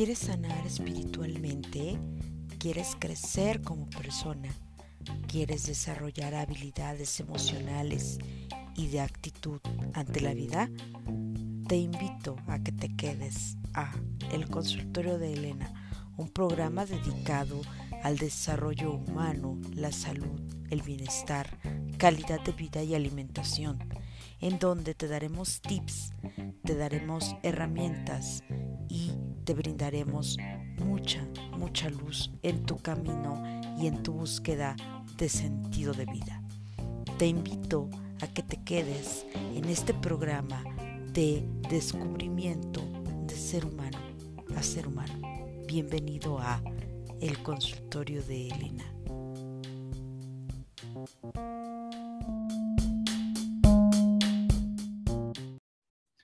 ¿Quieres sanar espiritualmente? ¿Quieres crecer como persona? ¿Quieres desarrollar habilidades emocionales y de actitud ante la vida? Te invito a que te quedes a El Consultorio de Elena, un programa dedicado al desarrollo humano, la salud, el bienestar, calidad de vida y alimentación, en donde te daremos tips, te daremos herramientas y te brindaremos mucha, mucha luz en tu camino y en tu búsqueda de sentido de vida. Te invito a que te quedes en este programa de descubrimiento de ser humano a ser humano. Bienvenido a El Consultorio de Elena.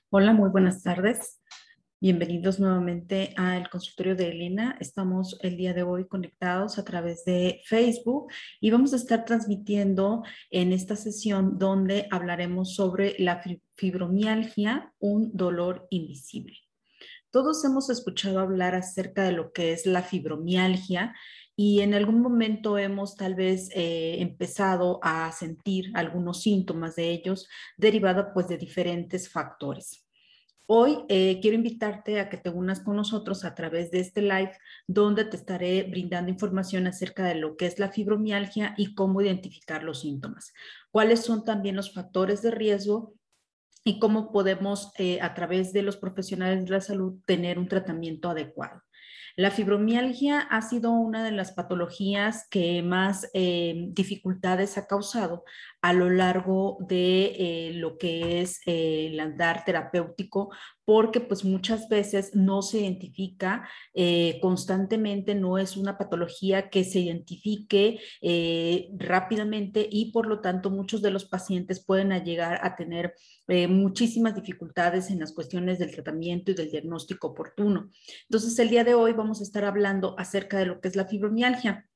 Hola, muy buenas tardes. Bienvenidos nuevamente al consultorio de Elena. Estamos el día de hoy conectados a través de Facebook y vamos a estar transmitiendo en esta sesión donde hablaremos sobre la fibromialgia, un dolor invisible. Todos hemos escuchado hablar acerca de lo que es la fibromialgia y en algún momento hemos tal vez eh, empezado a sentir algunos síntomas de ellos derivados pues de diferentes factores. Hoy eh, quiero invitarte a que te unas con nosotros a través de este live donde te estaré brindando información acerca de lo que es la fibromialgia y cómo identificar los síntomas. Cuáles son también los factores de riesgo y cómo podemos eh, a través de los profesionales de la salud tener un tratamiento adecuado. La fibromialgia ha sido una de las patologías que más eh, dificultades ha causado a lo largo de eh, lo que es eh, el andar terapéutico, porque pues muchas veces no se identifica constantemente, no es una patología que se identifique rápidamente y por lo tanto muchos de los pacientes pueden llegar a tener muchísimas dificultades en las cuestiones del tratamiento y del diagnóstico oportuno. Entonces el día de hoy vamos a estar hablando acerca de lo que es la fibromialgia.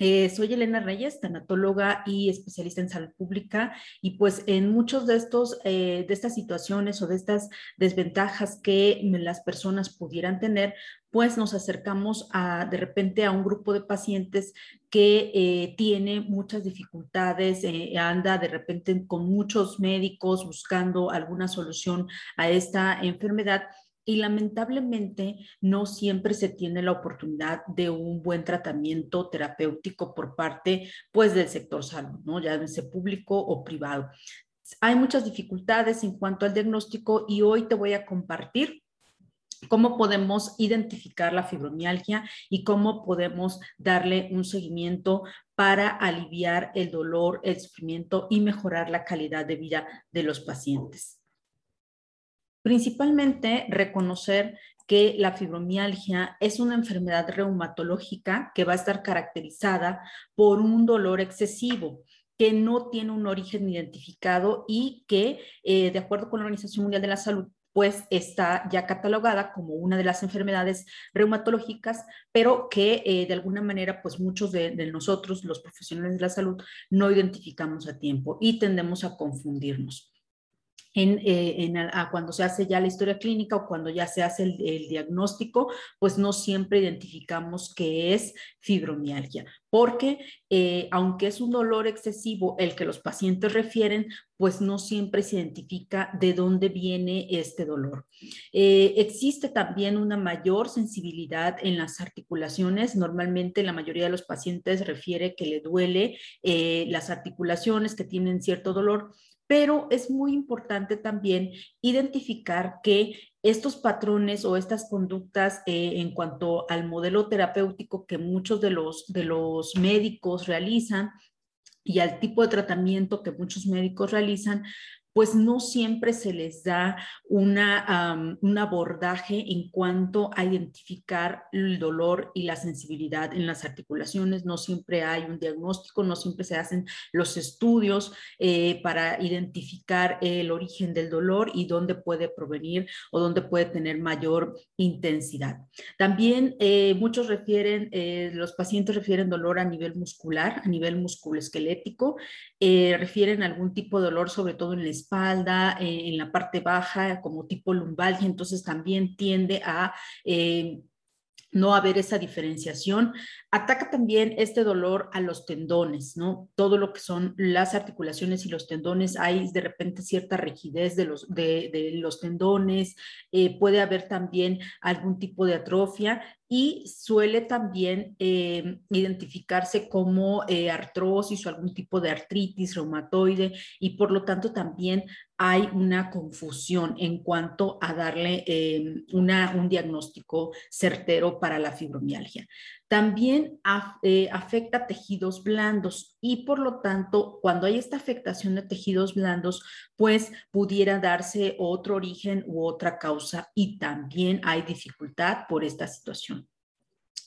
Eh, soy Elena Reyes, tanatóloga y especialista en salud pública y pues en muchos de estos, eh, de estas situaciones o de estas desventajas que las personas pudieran tener, pues nos acercamos a, de repente a un grupo de pacientes que eh, tiene muchas dificultades, anda de repente con muchos médicos buscando alguna solución a esta enfermedad y lamentablemente no siempre se tiene la oportunidad de un buen tratamiento terapéutico por parte pues del sector salud, ¿no? ya sea público o privado. Hay muchas dificultades en cuanto al diagnóstico y hoy te voy a compartir cómo podemos identificar la fibromialgia y cómo podemos darle un seguimiento para aliviar el dolor, el sufrimiento y mejorar la calidad de vida de los pacientes. Principalmente reconocer que la fibromialgia es una enfermedad reumatológica que va a estar caracterizada por un dolor excesivo que no tiene un origen identificado y que, eh, de acuerdo con la Organización Mundial de la Salud, pues está ya catalogada como una de las enfermedades reumatológicas, pero que eh, de alguna manera, pues muchos de, nosotros, los profesionales de la salud, no identificamos a tiempo y tendemos a confundirnos en, eh, cuando se hace ya la historia clínica o cuando ya se hace el, diagnóstico, pues no siempre identificamos que es fibromialgia, porque eh, aunque es un dolor excesivo el que los pacientes refieren, pues no siempre se identifica de dónde viene este dolor. Eh, existe también una mayor sensibilidad en las articulaciones. Normalmente la mayoría de los pacientes refiere que le duele las articulaciones, que tienen cierto dolor, pero es muy importante también identificar que estos patrones o estas conductas eh, en cuanto al modelo terapéutico que muchos de los, de los médicos realizan y al tipo de tratamiento que muchos médicos realizan, pues no siempre se les da una, un abordaje en cuanto a identificar el dolor y la sensibilidad en las articulaciones, no siempre hay un diagnóstico, no siempre se hacen los estudios eh, para identificar el origen del dolor y dónde puede provenir o dónde puede tener mayor intensidad. También eh, muchos refieren, eh, los pacientes refieren dolor a nivel muscular, a nivel musculoesquelético, refieren algún tipo de dolor, sobre todo en la espalda, en la parte baja, como tipo lumbalgia, entonces también tiende a no haber esa diferenciación. Ataca también este dolor a los tendones, ¿no? Todo lo que son las articulaciones y los tendones, hay de repente cierta rigidez de los, de, los tendones, eh, puede haber también algún tipo de atrofia y suele también eh, identificarse como eh, artrosis o algún tipo de artritis reumatoide y por lo tanto también hay una confusión en cuanto a darle una, un diagnóstico certero para la fibromialgia. También afecta tejidos blandos y por lo tanto, cuando hay esta afectación de tejidos blandos, pues pudiera darse otro origen u otra causa y también hay dificultad por esta situación.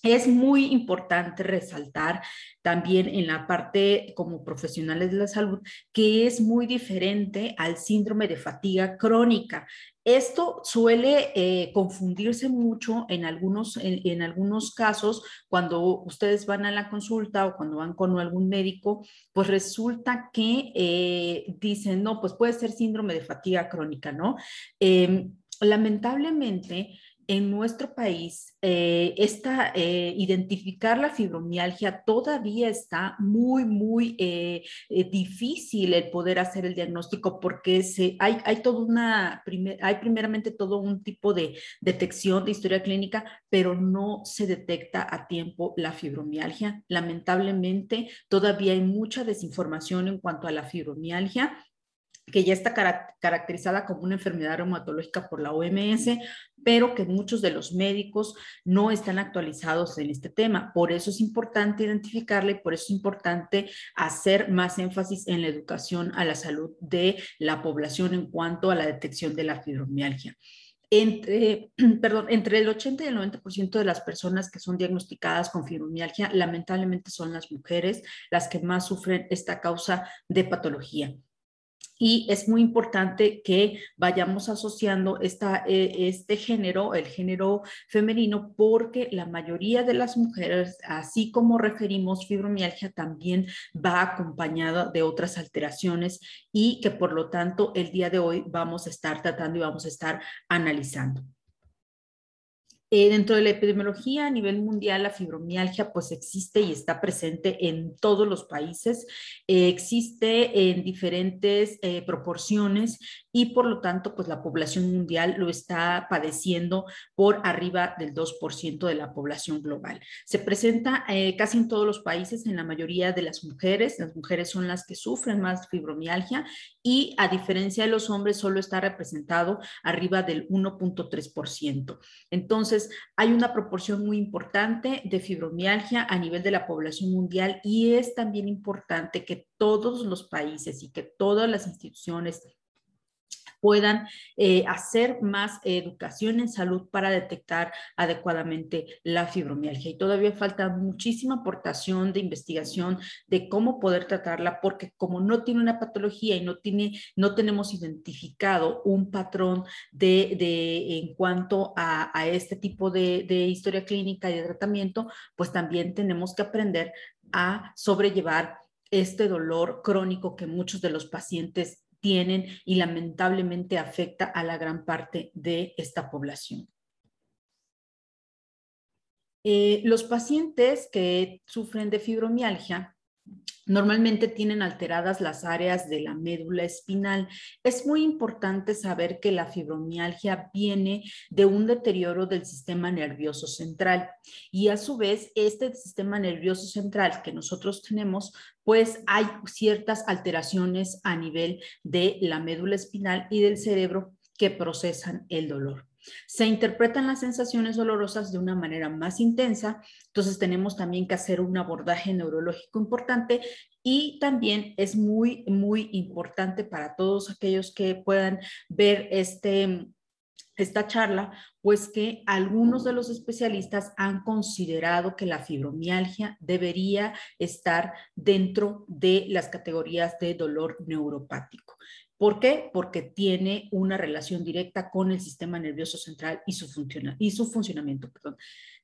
Es muy importante resaltar también en la parte como profesionales de la salud que es muy diferente al síndrome de fatiga crónica. Esto suele eh, confundirse mucho en algunos, en, algunos casos cuando ustedes van a la consulta o cuando van con algún médico, pues resulta que eh, dicen, no, pues puede ser síndrome de fatiga crónica, ¿no? Em, lamentablemente, en nuestro país, eh, esta, eh, identificar la fibromialgia todavía está muy, muy eh, difícil el poder hacer el diagnóstico porque se, hay, hay, toda una, hay primeramente todo un tipo de detección de historia clínica, pero no se detecta a tiempo la fibromialgia. Lamentablemente, todavía hay mucha desinformación en cuanto a la fibromialgia que ya está caracterizada como una enfermedad reumatológica por la OMS, pero que muchos de los médicos no están actualizados en este tema. Por eso es importante identificarle, por eso es importante hacer más énfasis en la educación a la salud de la población en cuanto a la detección de la fibromialgia. Entre, perdón, entre el 80 y el 90% de las personas que son diagnosticadas con fibromialgia, lamentablemente son las mujeres las que más sufren esta causa de patología y es muy importante que vayamos asociando eh, este género, el género femenino, porque la mayoría de las mujeres, así como referimos fibromialgia, también va acompañada de otras alteraciones y que por lo tanto el día de hoy vamos a estar tratando y vamos a estar analizando. Eh, dentro de la epidemiología a nivel mundial, la fibromialgia pues existe y está presente en todos los países, eh, existe en diferentes eh, proporciones y por lo tanto pues la población mundial lo está padeciendo por arriba del 2% de la población global. Se presenta casi en todos los países, en la mayoría de las mujeres, las mujeres son las que sufren más fibromialgia y a diferencia de los hombres solo está representado arriba del 1.3%. Entonces, hay una proporción muy importante de fibromialgia a nivel de la población mundial y es también importante que todos los países y que todas las instituciones puedan eh, hacer más educación en salud para detectar adecuadamente la fibromialgia. Y todavía falta muchísima aportación de investigación de cómo poder tratarla, porque como no tiene una patología y no, tiene, no tenemos identificado un patrón de, de en cuanto a, a, este tipo de, de historia clínica y de tratamiento, pues también tenemos que aprender a sobrellevar este dolor crónico que muchos de los pacientes tienen y lamentablemente afecta a la gran parte de esta población. Eh, los pacientes que sufren de fibromialgia Normalmente tienen alteradas las áreas de la médula espinal. Es muy importante saber que la fibromialgia viene de un deterioro del sistema nervioso central y a su vez este sistema nervioso central que nosotros tenemos, pues hay ciertas alteraciones a nivel de la médula espinal y del cerebro que procesan el dolor. Se interpretan las sensaciones dolorosas de una manera más intensa, entonces tenemos también que hacer un abordaje neurológico importante y también es muy, muy importante para todos aquellos que puedan ver este esta charla, pues que algunos de los especialistas han considerado que la fibromialgia debería estar dentro de las categorías de dolor neuropático. ¿Por qué? Porque tiene una relación directa con el sistema nervioso central y su, funcionamiento.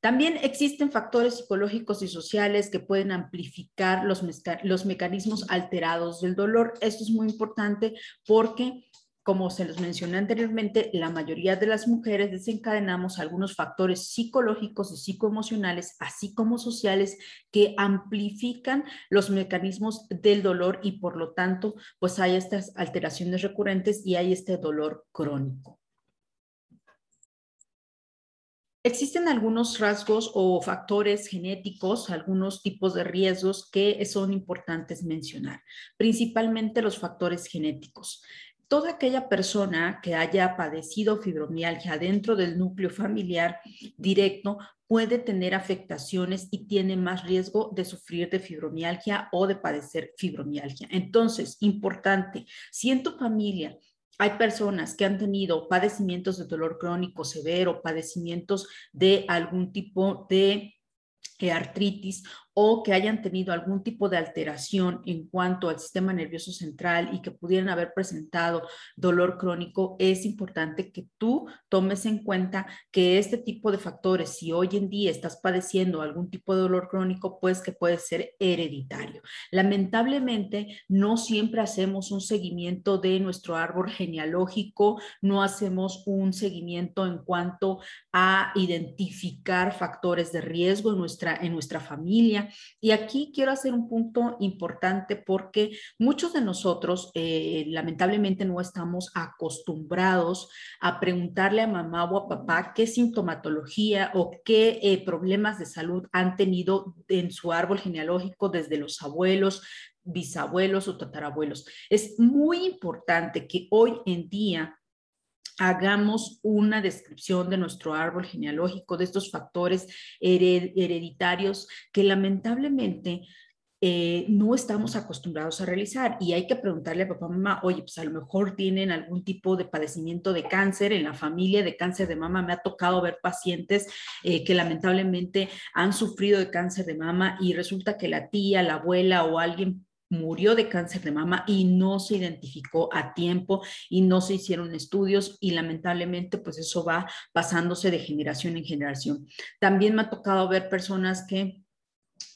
También existen factores psicológicos y sociales que pueden amplificar los mecanismos alterados del dolor. Esto es muy importante porque como se los mencioné anteriormente, la mayoría de las mujeres desencadenamos algunos factores psicológicos y psicoemocionales, así como sociales, que amplifican los mecanismos del dolor y por lo tanto, pues hay estas alteraciones recurrentes y hay este dolor crónico. Existen algunos rasgos o factores genéticos, algunos tipos de riesgos que son importantes mencionar, principalmente los factores genéticos toda aquella persona que haya padecido fibromialgia dentro del núcleo familiar directo puede tener afectaciones y tiene más riesgo de sufrir de fibromialgia o de padecer fibromialgia. Entonces, importante, si en tu familia hay personas que han tenido padecimientos de dolor crónico severo, padecimientos de algún tipo de eh, artritis o que hayan tenido algún tipo de alteración en cuanto al sistema nervioso central y que pudieran haber presentado dolor crónico, es importante que tú tomes en cuenta que este tipo de factores, si hoy en día estás padeciendo algún tipo de dolor crónico, pues que puede ser hereditario. Lamentablemente, no siempre hacemos un seguimiento de nuestro árbol genealógico, no hacemos un seguimiento en cuanto a identificar factores de riesgo en nuestra, en nuestra familia y aquí quiero hacer un punto importante porque muchos de nosotros eh, lamentablemente no estamos acostumbrados a preguntarle a mamá o a papá qué sintomatología o qué eh, problemas de salud han tenido en su árbol genealógico desde los abuelos, bisabuelos o tatarabuelos. Es muy importante que hoy en día hagamos una descripción de nuestro árbol genealógico, de estos factores hereditarios que lamentablemente eh, no estamos acostumbrados a realizar y hay que preguntarle a papá, mamá, oye, pues a lo mejor tienen algún tipo de padecimiento de cáncer en la familia de cáncer de mama. Me ha tocado ver pacientes eh, que lamentablemente han sufrido de cáncer de mama y resulta que la tía, la abuela o alguien murió de cáncer de mama y no se identificó a tiempo y no se hicieron estudios y lamentablemente pues eso va pasándose de generación en generación. También me ha tocado ver personas que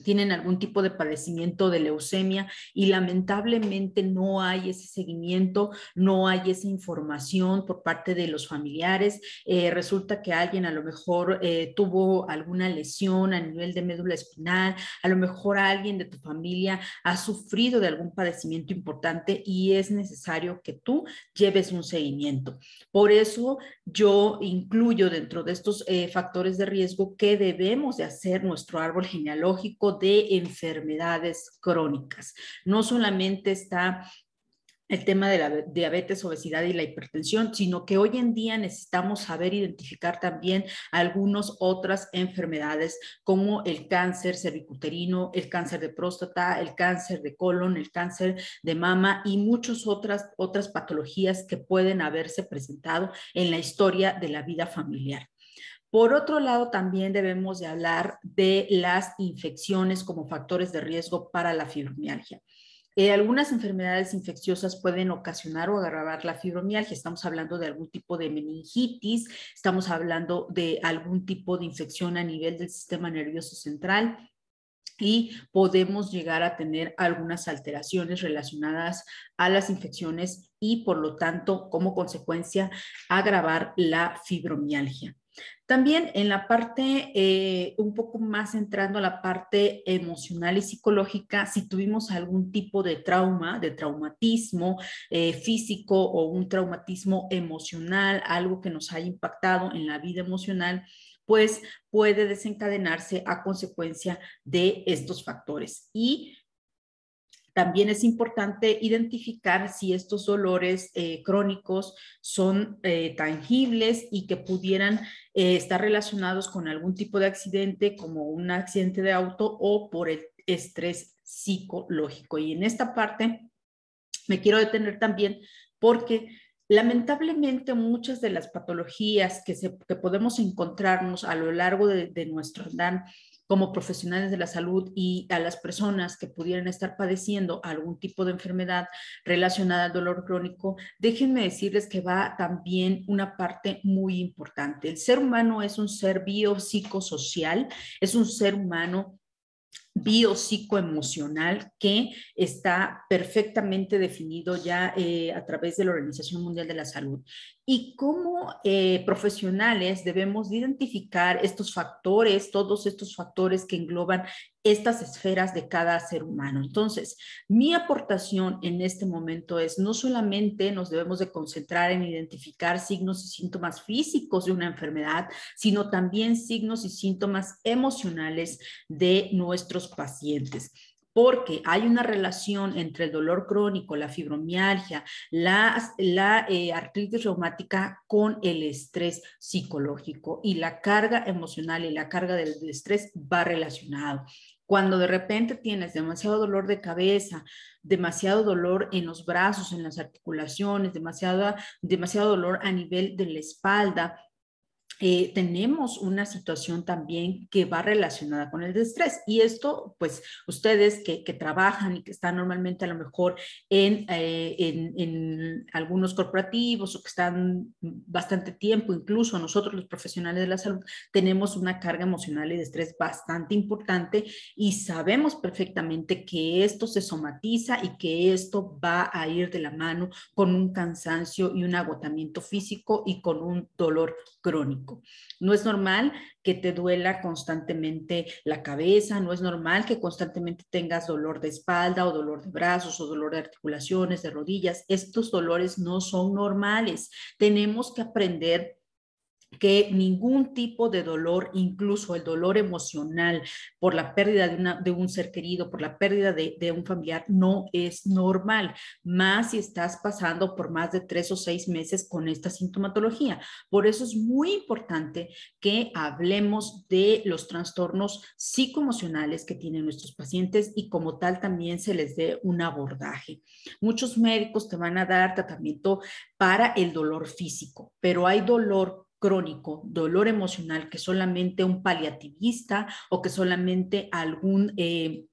tienen algún tipo de padecimiento de leucemia y lamentablemente no hay ese seguimiento, no hay esa información por parte de los familiares. Eh, resulta que alguien a lo mejor eh, tuvo alguna lesión a nivel de médula espinal, a lo mejor alguien de tu familia ha sufrido de algún padecimiento importante y es necesario que tú lleves un seguimiento. Por eso yo incluyo dentro de estos eh, factores de riesgo que debemos de hacer nuestro árbol genealógico de enfermedades crónicas. No solamente está el tema de la diabetes, obesidad y la hipertensión, sino que hoy en día necesitamos saber identificar también algunas otras enfermedades como el cáncer cervicuterino, el cáncer de próstata, el cáncer de colon, el cáncer de mama y muchas otras, otras patologías que pueden haberse presentado en la historia de la vida familiar. Por otro lado, también debemos de hablar de las infecciones como factores de riesgo para la fibromialgia. Eh, algunas enfermedades infecciosas pueden ocasionar o agravar la fibromialgia. Estamos hablando de algún tipo de meningitis, estamos hablando de algún tipo de infección a nivel del sistema nervioso central y podemos llegar a tener algunas alteraciones relacionadas a las infecciones y por lo tanto, como consecuencia, agravar la fibromialgia. También en la parte, eh, un poco más entrando a la parte emocional y psicológica, si tuvimos algún tipo de trauma, de traumatismo eh, físico o un traumatismo emocional, algo que nos haya impactado en la vida emocional, pues puede desencadenarse a consecuencia de estos factores. Y También es importante identificar si estos dolores eh, crónicos son eh, tangibles y que pudieran eh, estar relacionados con algún tipo de accidente como un accidente de auto o por el estrés psicológico. Y en esta parte me quiero detener también porque lamentablemente muchas de las patologías que, se, que podemos encontrarnos a lo largo de, de nuestro andar como profesionales de la salud y a las personas que pudieran estar padeciendo algún tipo de enfermedad relacionada al dolor crónico, déjenme decirles que va también una parte muy importante. El ser humano es un ser biopsicosocial, es un ser humano biopsicoemocional que está perfectamente definido ya eh, a través de la Organización Mundial de la Salud. Y como eh, profesionales debemos identificar estos factores, todos estos factores que engloban estas esferas de cada ser humano. Entonces, mi aportación en este momento es no solamente nos debemos de concentrar en identificar signos y síntomas físicos de una enfermedad, sino también signos y síntomas emocionales de nuestros pacientes porque hay una relación entre el dolor crónico, la fibromialgia, la, eh, artritis reumática con el estrés psicológico y la carga emocional y la carga del estrés va relacionado. Cuando de repente tienes demasiado dolor de cabeza, demasiado dolor en los brazos, en las articulaciones, demasiado, demasiado dolor a nivel de la espalda, eh, tenemos una situación también que va relacionada con el estrés. Y esto, pues ustedes que, trabajan y que están normalmente a lo mejor en, eh, en, en, algunos corporativos o que están bastante tiempo, incluso nosotros los profesionales de la salud, tenemos una carga emocional y de estrés bastante importante y sabemos perfectamente que esto se somatiza y que esto va a ir de la mano con un cansancio y un agotamiento físico y con un dolor crónico. No es normal que te duela constantemente la cabeza, no es normal que constantemente tengas dolor de espalda o dolor de brazos o dolor de articulaciones, de rodillas. Estos dolores no son normales. Tenemos que aprender que ningún tipo de dolor, incluso el dolor emocional por la pérdida de, una, de un ser querido, por la pérdida de, un familiar, no es normal, más si estás pasando por más de tres o seis meses con esta sintomatología. Por eso es muy importante que hablemos de los trastornos psicoemocionales que tienen nuestros pacientes y como tal también se les dé un abordaje. Muchos médicos te van a dar tratamiento para el dolor físico, pero hay dolor crónico, dolor emocional, que solamente un paliativista o que solamente algún eh,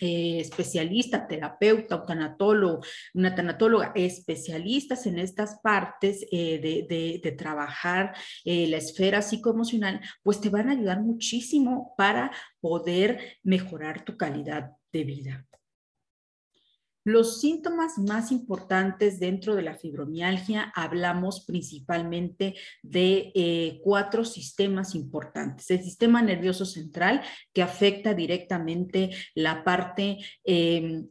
eh, especialista, terapeuta, un tanatólogo, una tanatóloga, especialistas en estas partes eh, de, de, trabajar la esfera psicoemocional, pues te van a ayudar muchísimo para poder mejorar tu calidad de vida. Los síntomas más importantes dentro de la fibromialgia hablamos principalmente de eh, cuatro sistemas importantes. El sistema nervioso central que afecta directamente la parte em,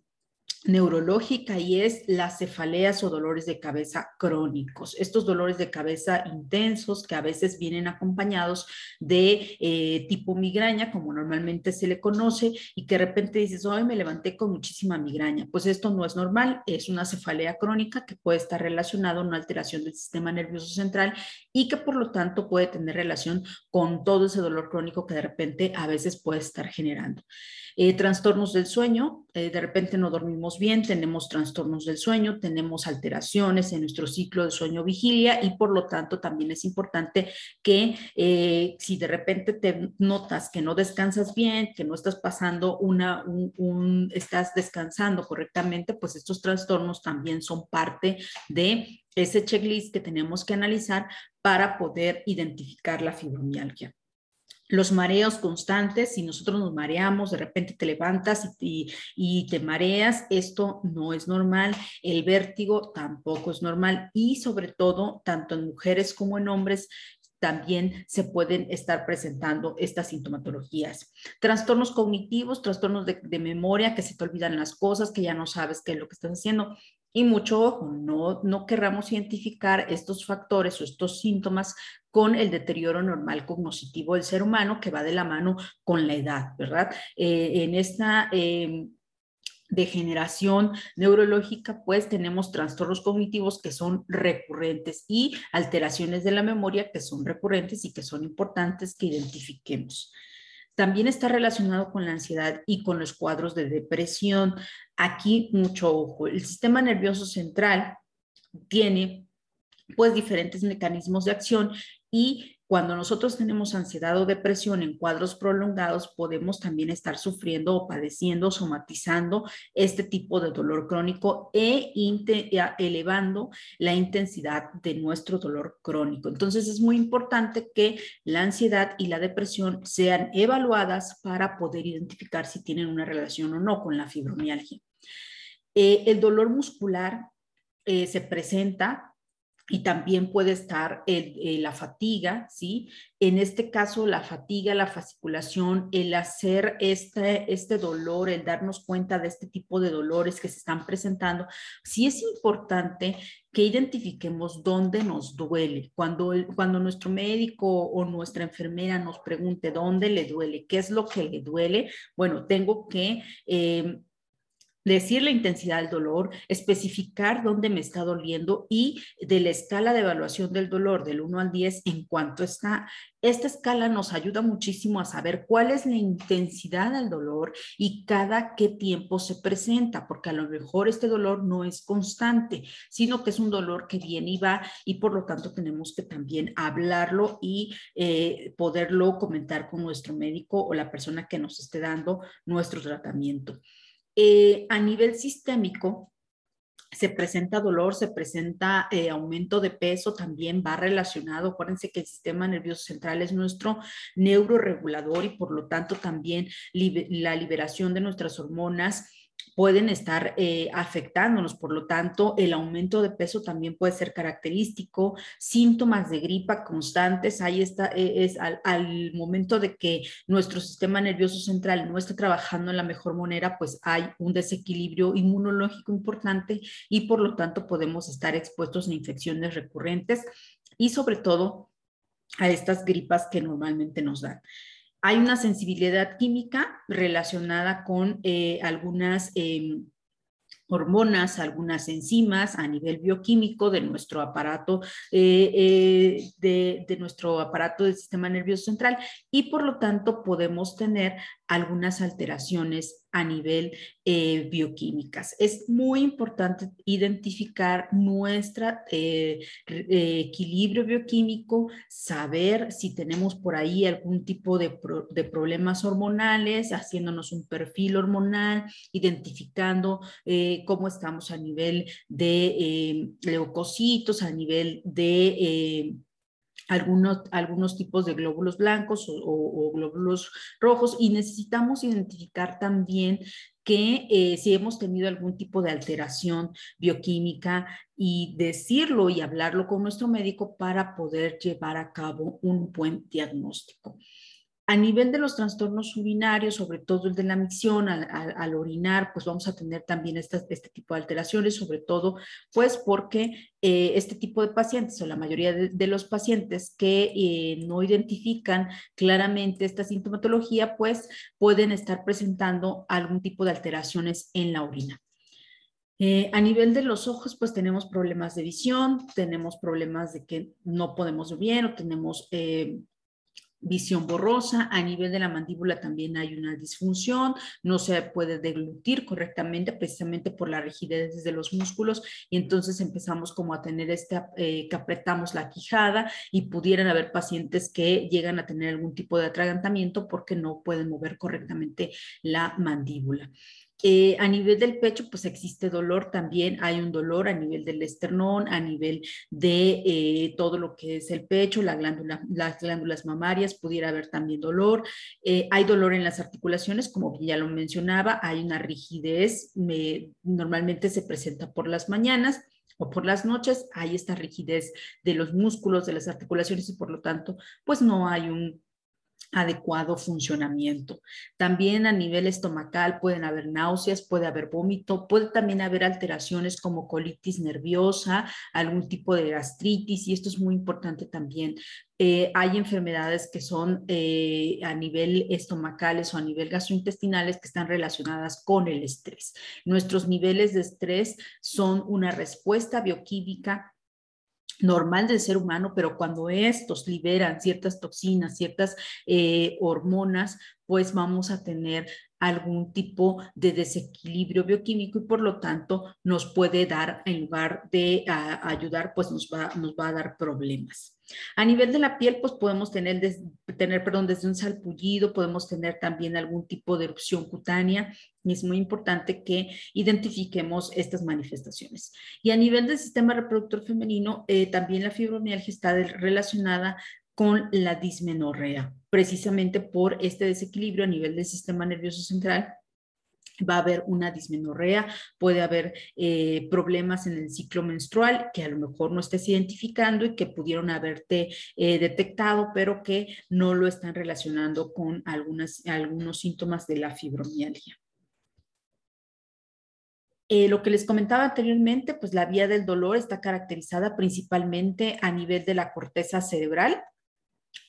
neurológica y es las cefaleas o dolores de cabeza crónicos. Estos dolores de cabeza intensos que a veces vienen acompañados de eh, tipo migraña, como normalmente se le conoce, y que de repente dices, hoy me levanté con muchísima migraña. Pues esto no es normal, es una cefalea crónica que puede estar relacionada a una alteración del sistema nervioso central y que por lo tanto puede tener relación con todo ese dolor crónico que de repente a veces puede estar generando. Eh, trastornos del sueño, eh, de repente no dormimos bien, tenemos trastornos del sueño, tenemos alteraciones en nuestro ciclo de sueño-vigilia y por lo tanto también es importante que eh, si de repente te notas que no descansas bien, que no estás pasando una, un, estás descansando correctamente, pues estos trastornos también son parte de ese checklist que tenemos que analizar para poder identificar la fibromialgia los mareos constantes, si nosotros nos mareamos, de repente te levantas y, te mareas, esto no es normal. El vértigo tampoco es normal y sobre todo, tanto en mujeres como en hombres, también se pueden estar presentando estas sintomatologías. Trastornos cognitivos, trastornos de, de, memoria, que se te olvidan las cosas, que ya no sabes qué es lo que estás haciendo. Y mucho ojo, no, no querramos identificar estos factores o estos síntomas con el deterioro normal cognitivo del ser humano que va de la mano con la edad, ¿verdad? Eh, en esta... Eh, degeneración neurológica, pues tenemos trastornos cognitivos que son recurrentes y alteraciones de la memoria que son recurrentes y que son importantes que identifiquemos. También está relacionado con la ansiedad y con los cuadros de depresión. Aquí mucho ojo. El sistema nervioso central tiene pues diferentes mecanismos de acción y cuando nosotros tenemos ansiedad o depresión en cuadros prolongados, podemos también estar sufriendo o padeciendo, somatizando este tipo de dolor crónico e elevando la intensidad de nuestro dolor crónico. Entonces es muy importante que la ansiedad y la depresión sean evaluadas para poder identificar si tienen una relación o no con la fibromialgia. Eh, el dolor muscular eh, se presenta y también puede estar la fatiga, ¿sí? En este caso, la fatiga, la fasciculación, el hacer este, este dolor, el darnos cuenta de este tipo de dolores que se están presentando, sí es importante que identifiquemos dónde nos duele. Cuando, cuando nuestro médico o nuestra enfermera nos pregunte dónde le duele, qué es lo que le duele, bueno, tengo que... Eh, decir la intensidad del dolor, especificar dónde me está doliendo y de la escala de evaluación del dolor del 1 al 10 en cuanto está. Esta escala nos ayuda muchísimo a saber cuál es la intensidad del dolor y cada qué tiempo se presenta, porque a lo mejor este dolor no es constante, sino que es un dolor que viene y va y por lo tanto tenemos que también hablarlo y eh, poderlo comentar con nuestro médico o la persona que nos esté dando nuestro tratamiento. Eh, a nivel sistémico, se presenta dolor, se presenta eh, aumento de peso, también va relacionado. Acuérdense que el sistema nervioso central es nuestro neuroregulador y por lo tanto también la liberación de nuestras hormonas pueden estar eh, afectándonos. Por lo tanto, el aumento de peso también puede ser característico, síntomas de gripa constantes. Ahí está, eh, es al, al, momento de que nuestro sistema nervioso central no esté trabajando en la mejor manera, pues hay un desequilibrio inmunológico importante y por lo tanto podemos estar expuestos a infecciones recurrentes y sobre todo a estas gripas que normalmente nos dan hay una sensibilidad química relacionada con eh, algunas em, hormonas, algunas enzimas a nivel bioquímico de nuestro aparato, eh, eh, de, nuestro aparato del sistema nervioso central y por lo tanto podemos tener algunas alteraciones a nivel eh, bioquímicas. Es muy importante identificar nuestro eh, eh, equilibrio bioquímico, saber si tenemos por ahí algún tipo de, de, problemas hormonales, haciéndonos un perfil hormonal, identificando cómo estamos a nivel de leucocitos, a nivel de algunos, algunos tipos de glóbulos blancos o, glóbulos rojos y necesitamos identificar también que eh, si hemos tenido algún tipo de alteración bioquímica y decirlo y hablarlo con nuestro médico para poder llevar a cabo un buen diagnóstico. A nivel de los trastornos urinarios, sobre todo el de la micción, al, orinar, pues vamos a tener también este tipo de alteraciones, sobre todo pues porque eh, este tipo de pacientes o la mayoría de, los pacientes que eh, no identifican claramente esta sintomatología, pues pueden estar presentando algún tipo de alteraciones en la orina. Eh, a nivel de los ojos, pues tenemos problemas de visión, tenemos problemas de que no podemos ver bien o tenemos visión borrosa, a nivel de la mandíbula también hay una disfunción, no se puede deglutir correctamente precisamente por la rigidez de los músculos y entonces empezamos como a tener este, eh, que apretamos la quijada y pudieran haber pacientes que llegan a tener algún tipo de atragantamiento porque no pueden mover correctamente la mandíbula. Eh, a nivel del pecho, pues existe dolor también, hay un dolor a nivel del esternón, a nivel de eh, todo lo que es el pecho, las glándulas mamarias, pudiera haber también dolor. Eh, hay dolor en las articulaciones, como ya lo mencionaba, hay una rigidez, normalmente se presenta por las mañanas o por las noches, hay esta rigidez de los músculos, de las articulaciones y por lo tanto, pues no hay un adecuado funcionamiento. También a nivel estomacal pueden haber náuseas, puede haber vómito, puede también haber alteraciones como colitis nerviosa, algún tipo de gastritis y esto es muy importante también. Eh, hay enfermedades que son eh, a nivel estomacales o a nivel gastrointestinales que están relacionadas con el estrés. Nuestros niveles de estrés son una respuesta bioquímica normal del ser humano, pero cuando estos liberan ciertas toxinas, ciertas eh, hormonas, pues vamos a tener algún tipo de desequilibrio bioquímico y por lo tanto nos puede dar, en lugar de ayudar, pues nos va, nos va a dar problemas. A nivel de la piel, pues podemos tener, tener perdón, desde un salpullido, podemos tener también algún tipo de erupción cutánea y es muy importante que identifiquemos estas manifestaciones. Y a nivel del sistema reproductor femenino, eh, también la fibromialgia está relacionada con la dismenorrea, precisamente por este desequilibrio a nivel del sistema nervioso central va a haber una dismenorrea, puede haber eh, problemas en el ciclo menstrual que a lo mejor no estés identificando y que pudieron haberte eh, detectado, pero que no lo están relacionando con algunos síntomas de la fibromialgia. Eh, lo que les comentaba anteriormente, pues la vía del dolor está caracterizada principalmente a nivel de la corteza cerebral,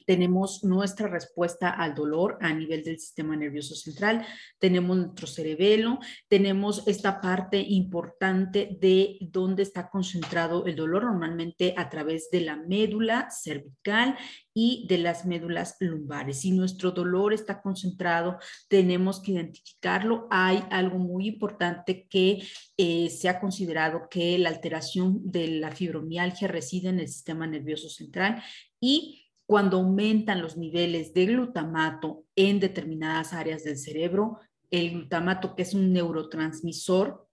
tenemos nuestra respuesta al dolor a nivel del sistema nervioso central, tenemos nuestro cerebelo, tenemos esta parte importante de dónde está concentrado el dolor, normalmente a través de la médula cervical y de las médulas lumbares. Si nuestro dolor está concentrado, tenemos que identificarlo. Hay algo muy importante que eh, se ha considerado que la alteración de la fibromialgia reside en el sistema nervioso central y cuando aumentan los niveles de glutamato en determinadas áreas del cerebro, el glutamato que es un neurotransmisor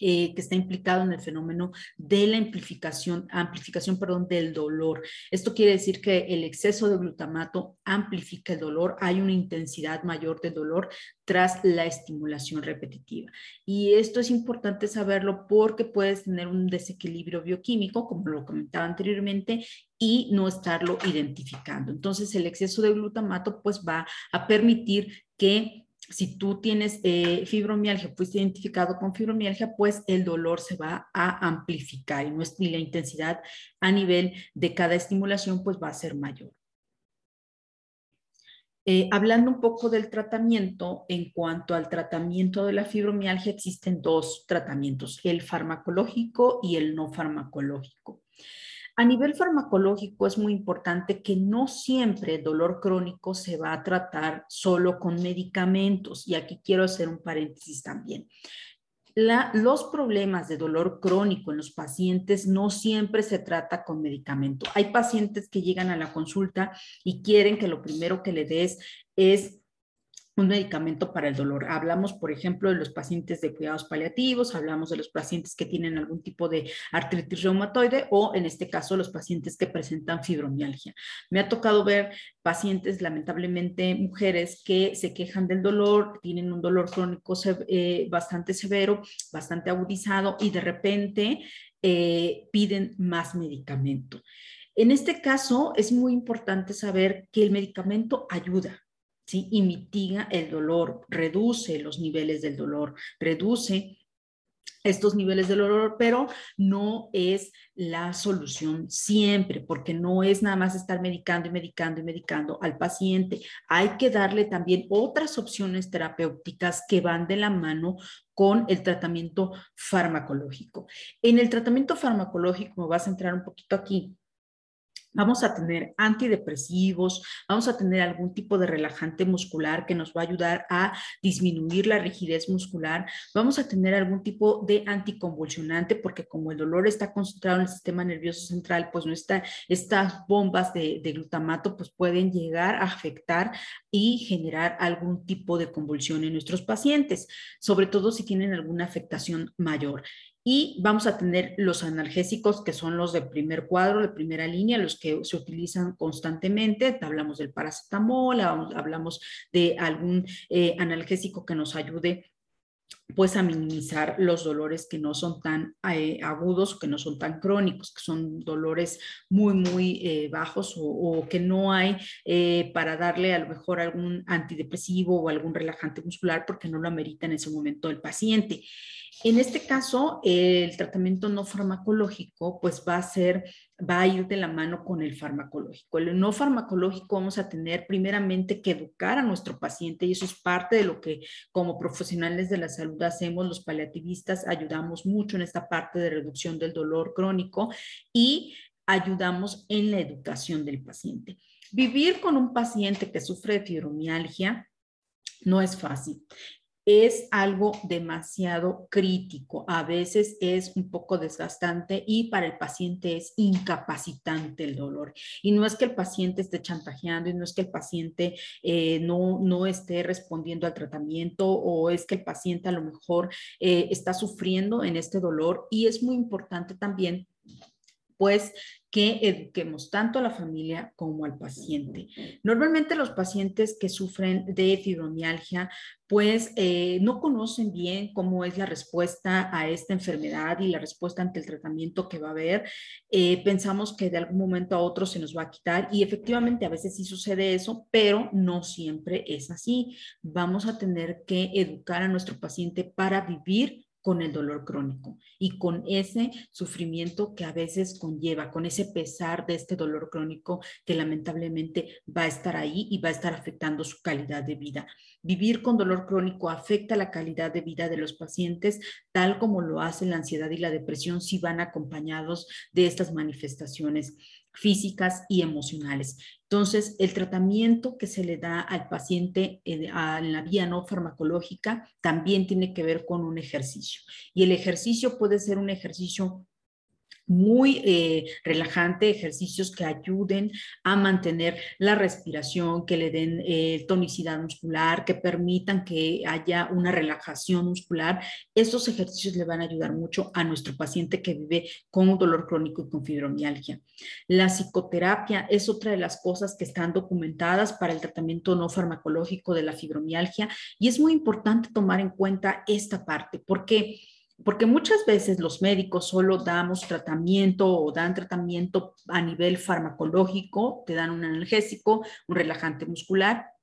eh, que está implicado en el fenómeno de la amplificación, amplificación perdón, del dolor. Esto quiere decir que el exceso de glutamato amplifica el dolor, hay una intensidad mayor del dolor tras la estimulación repetitiva. Y esto es importante saberlo porque puedes tener un desequilibrio bioquímico, como lo comentaba anteriormente, y no estarlo identificando. Entonces, el exceso de glutamato pues va a permitir que si tú tienes eh, fibromialgia, fuiste identificado con fibromialgia, pues el dolor se va a amplificar y, la intensidad a nivel de cada estimulación pues va a ser mayor. Eh, hablando un poco del tratamiento, en cuanto al tratamiento de la fibromialgia, existen dos tratamientos, el farmacológico y el no farmacológico. A nivel farmacológico es muy importante que no siempre el dolor crónico se va a tratar solo con medicamentos. Y aquí quiero hacer un paréntesis también. los problemas de dolor crónico en los pacientes no siempre se trata con medicamento. Hay pacientes que llegan a la consulta y quieren que lo primero que le des es un medicamento para el dolor. Hablamos, por ejemplo, de los pacientes de cuidados paliativos, hablamos de los pacientes que tienen algún tipo de artritis reumatoide o en este caso los pacientes que presentan fibromialgia. Me ha tocado ver pacientes, lamentablemente mujeres, que se quejan del dolor, tienen un dolor crónico eh, bastante severo, bastante agudizado y de repente eh, piden más medicamento. En este caso, es muy importante saber que el medicamento ayuda, ¿sí? y mitiga el dolor, reduce los niveles del dolor, reduce estos niveles de dolor, pero no es la solución siempre, porque no es nada más estar medicando y medicando y medicando al paciente. Hay que darle también otras opciones terapéuticas que van de la mano con el tratamiento farmacológico. En el tratamiento farmacológico, me vas a entrar un poquito aquí, Vamos a tener antidepresivos, vamos a tener algún tipo de relajante muscular que nos va a ayudar a disminuir la rigidez muscular, vamos a tener algún tipo de anticonvulsionante porque como el dolor está concentrado en el sistema nervioso central, pues no estas bombas de, de glutamato pues pueden llegar a afectar y generar algún tipo de convulsión en nuestros pacientes, sobre todo si tienen alguna afectación mayor. Y vamos a tener los analgésicos, que son los de primer cuadro, de primera línea, los que se utilizan constantemente. Hablamos del paracetamol, hablamos de algún eh, analgésico que nos ayude pues a minimizar los dolores que no son tan eh, agudos, que no son tan crónicos, que son dolores muy, muy eh, bajos o, que no hay para darle a lo mejor algún antidepresivo o algún relajante muscular porque no lo amerita en ese momento el paciente. En este caso, el tratamiento no farmacológico pues va a ser, va a ir de la mano con el farmacológico. El no farmacológico vamos a tener primeramente que educar a nuestro paciente y eso es parte de lo que como profesionales de la salud hacemos, los paliativistas ayudamos mucho en esta parte de reducción del dolor crónico y ayudamos en la educación del paciente. Vivir con un paciente que sufre de fibromialgia no es fácil es algo demasiado crítico. A veces es un poco desgastante y para el paciente es incapacitante el dolor. Y no es que el paciente esté chantajeando y no es que el paciente eh, no, no esté respondiendo al tratamiento o es que el paciente a lo mejor eh, está sufriendo en este dolor. Y es muy importante también pues que eduquemos tanto a la familia como al paciente. Normalmente los pacientes que sufren de fibromialgia, pues eh, no conocen bien cómo es la respuesta a esta enfermedad y la respuesta ante el tratamiento que va a haber. Eh, pensamos que de algún momento a otro se nos va a quitar y efectivamente a veces sí sucede eso, pero no siempre es así. Vamos a tener que educar a nuestro paciente para vivir con el dolor crónico y con ese sufrimiento que a veces conlleva, con ese pesar de este dolor crónico que lamentablemente va a estar ahí y va a estar afectando su calidad de vida. Vivir con dolor crónico afecta la calidad de vida de los pacientes, tal como lo hace la ansiedad y la depresión si van acompañados de estas manifestaciones físicas y emocionales. Entonces, el tratamiento que se le da al paciente en la vía no farmacológica también tiene que ver con un ejercicio. Y el ejercicio puede ser un ejercicio muy eh, relajante, ejercicios que ayuden a mantener la respiración, que le den eh, tonicidad muscular, que permitan que haya una relajación muscular. Estos ejercicios le van a ayudar mucho a nuestro paciente que vive con un dolor crónico y con fibromialgia. La psicoterapia es otra de las cosas que están documentadas para el tratamiento no farmacológico de la fibromialgia y es muy importante tomar en cuenta esta parte porque porque muchas veces los médicos solo damos tratamiento o dan tratamiento a nivel farmacológico, te dan un analgésico, un relajante muscular,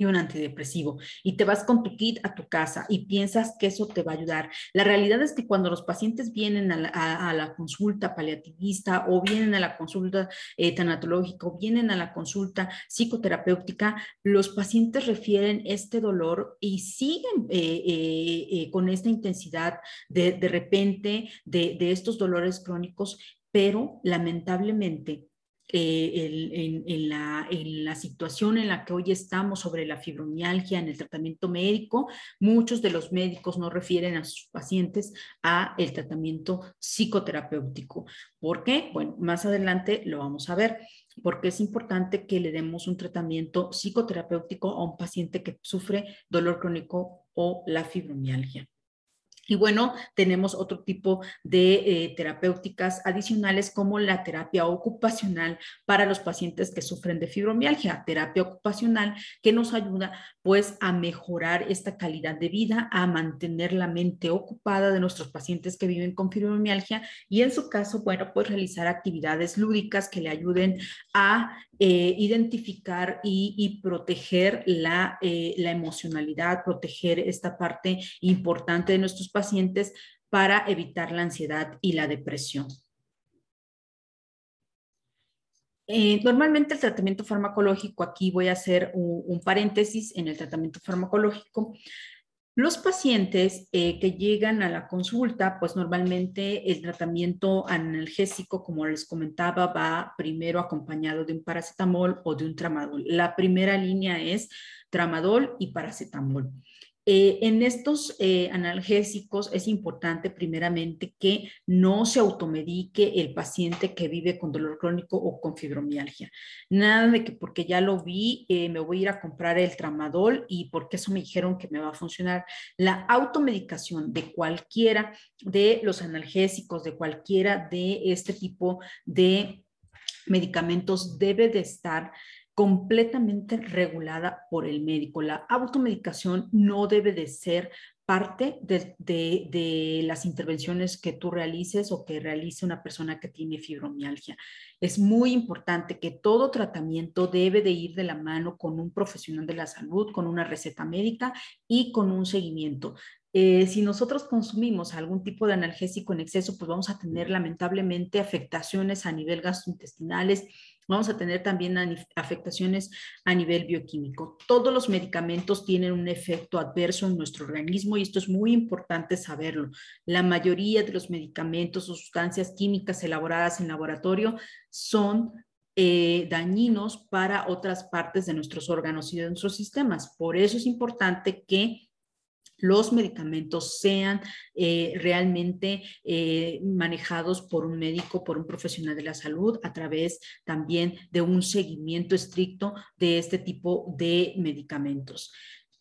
y un antidepresivo y te vas con tu kit a tu casa y piensas que eso te va a ayudar. La realidad es que cuando los pacientes vienen a la, consulta paliativista o vienen a la consulta eh, tanatológica o vienen a la consulta psicoterapéutica, los pacientes refieren este dolor y siguen eh, eh, con esta intensidad de, de repente de, de estos dolores crónicos, pero lamentablemente eh, en, la, en, la, situación en la que hoy estamos sobre la fibromialgia en el tratamiento médico, muchos de los médicos no refieren a sus pacientes a el tratamiento psicoterapéutico. ¿Por qué? Bueno, más adelante lo vamos a ver porque es importante que le demos un tratamiento psicoterapéutico a un paciente que sufre dolor crónico o la fibromialgia. Y bueno, tenemos otro tipo de eh, terapéuticas adicionales como la terapia ocupacional para los pacientes que sufren de fibromialgia, terapia ocupacional que nos ayuda pues a mejorar esta calidad de vida, a mantener la mente ocupada de nuestros pacientes que viven con fibromialgia y en su caso, bueno, pues realizar actividades lúdicas que le ayuden a eh, identificar y, proteger la, eh, la, emocionalidad, proteger esta parte importante de nuestros pacientes para evitar la ansiedad y la depresión. Eh, normalmente el tratamiento farmacológico, aquí voy a hacer un paréntesis en el tratamiento farmacológico, los pacientes eh, que llegan a la consulta, pues normalmente el tratamiento analgésico, como les comentaba, va primero acompañado de un paracetamol o de un tramadol. La primera línea es tramadol y paracetamol. Eh, en estos eh, analgésicos es importante primeramente que no se automedique el paciente que vive con dolor crónico o con fibromialgia. Nada de que porque ya lo vi, eh, me voy a ir a comprar el tramadol y porque eso me dijeron que me va a funcionar. La automedicación de cualquiera de los analgésicos, de cualquiera de este tipo de medicamentos debe de estar completamente regulada por el médico. La automedicación no debe de ser parte de, de, las intervenciones que tú realices o que realice una persona que tiene fibromialgia. Es muy importante que todo tratamiento debe de ir de la mano con un profesional de la salud, con una receta médica y con un seguimiento. Eh, si nosotros consumimos algún tipo de analgésico en exceso, pues vamos a tener lamentablemente afectaciones a nivel gastrointestinales, vamos a tener también afectaciones a nivel bioquímico. Todos los medicamentos tienen un efecto adverso en nuestro organismo y esto es muy importante saberlo. La mayoría de los medicamentos o sustancias químicas elaboradas en laboratorio son eh, dañinos para otras partes de nuestros órganos y de nuestros sistemas. Por eso es importante que los medicamentos sean eh, realmente eh, manejados por un médico, por un profesional de la salud, a través también de un seguimiento estricto de este tipo de medicamentos.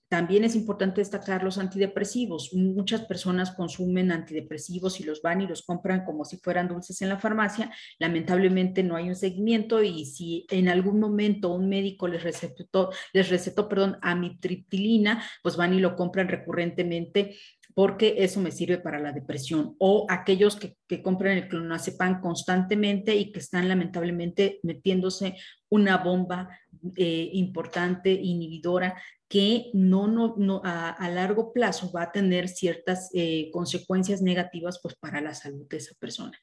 También es importante destacar los antidepresivos. Muchas personas consumen antidepresivos y los van y los compran como si fueran dulces en la farmacia. Lamentablemente no hay un seguimiento y si en algún momento un médico les recetó, les recetó perdón, amitriptilina, pues van y lo compran recurrentemente porque eso me sirve para la depresión. O aquellos que, que compran el clonazepam constantemente y que están lamentablemente metiéndose una bomba eh, importante, inhibidora, que no, no, no a, largo plazo va a tener ciertas eh, consecuencias negativas pues, para la salud de esa persona.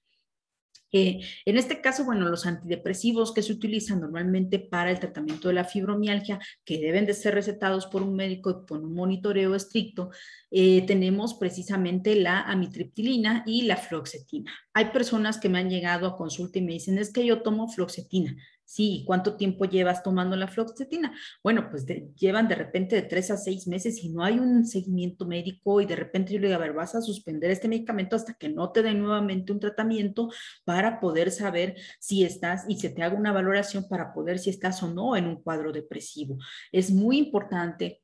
Eh, en este caso, bueno, los antidepresivos que se utilizan normalmente para el tratamiento de la fibromialgia, que deben de ser recetados por un médico y con un monitoreo estricto, eh, tenemos precisamente la amitriptilina y la fluoxetina. Hay personas que me han llegado a consulta y me dicen, es que yo tomo fluoxetina. Sí, ¿y cuánto tiempo llevas tomando la fluoxetina? Bueno, pues llevan de repente de tres a seis meses y no hay un seguimiento médico y de repente yo le digo, a ver, vas a suspender este medicamento hasta que no te den nuevamente un tratamiento para poder saber si estás y se te haga una valoración para poder si estás o no en un cuadro depresivo. Es muy importante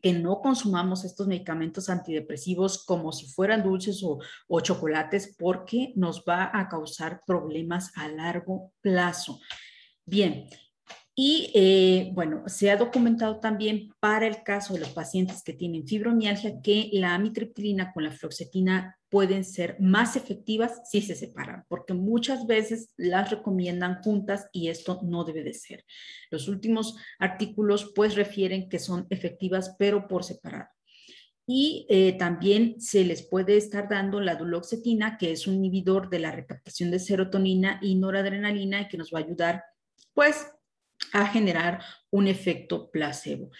que no consumamos estos medicamentos antidepresivos como si fueran dulces o, o, chocolates porque nos va a causar problemas a largo plazo. Bien, y eh, bueno, se ha documentado también para el caso de los pacientes que tienen fibromialgia que la amitriptilina con la fluoxetina pueden ser más efectivas si se separan, porque muchas veces las recomiendan juntas y esto no debe de ser. Los últimos artículos pues refieren que son efectivas pero por separado. Y eh, también se les puede estar dando la duloxetina, que es un inhibidor de la recaptación de serotonina y noradrenalina y que nos va a ayudar pues a generar un efecto placebo.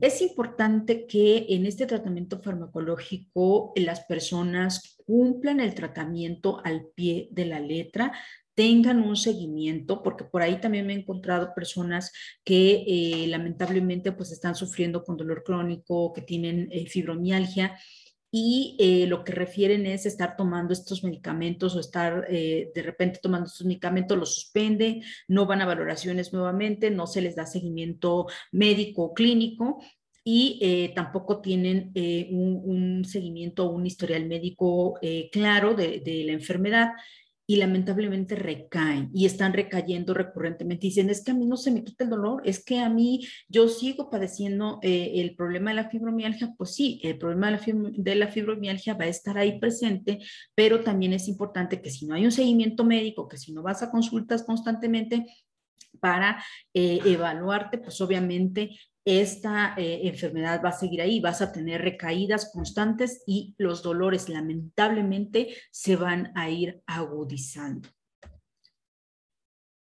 Es importante que en este tratamiento farmacológico las personas cumplan el tratamiento al pie de la letra, tengan un seguimiento, porque por ahí también me he encontrado personas que eh, lamentablemente pues están sufriendo con dolor crónico, que tienen eh, fibromialgia y eh, lo que refieren es estar tomando estos medicamentos o estar eh, de repente tomando estos medicamentos, los suspende, no van a valoraciones nuevamente, no se les da seguimiento médico o clínico y eh, tampoco tienen un, seguimiento o un historial médico claro de la enfermedad y lamentablemente recaen y están recayendo recurrentemente. Dicen, es que a mí no se me quita el dolor, es que a mí yo sigo padeciendo eh, el problema de la fibromialgia. Pues sí, el problema de la, fibromialgia va a estar ahí presente, pero también es importante que si no hay un seguimiento médico, que si no vas a consultas constantemente, para eh, evaluarte, pues obviamente esta eh, enfermedad va a seguir ahí, vas a tener recaídas constantes y los dolores lamentablemente se van a ir agudizando.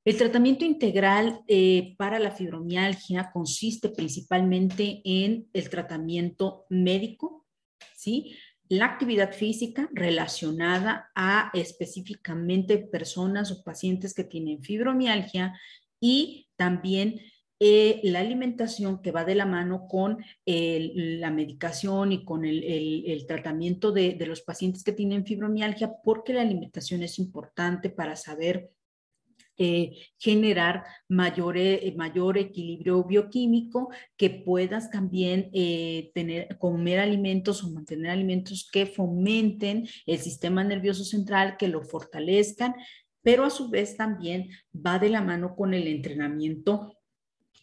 El tratamiento integral eh, para la fibromialgia consiste principalmente en el tratamiento médico, ¿sí? la actividad física relacionada a específicamente personas o pacientes que tienen fibromialgia y también eh, la alimentación que va de la mano con la medicación y con el, tratamiento de, los pacientes que tienen fibromialgia, porque la alimentación es importante para saber eh, generar mayor, eh, mayor equilibrio bioquímico, que puedas también tener, comer alimentos o mantener alimentos que fomenten el sistema nervioso central, que lo fortalezcan, pero a su vez también va de la mano con el entrenamiento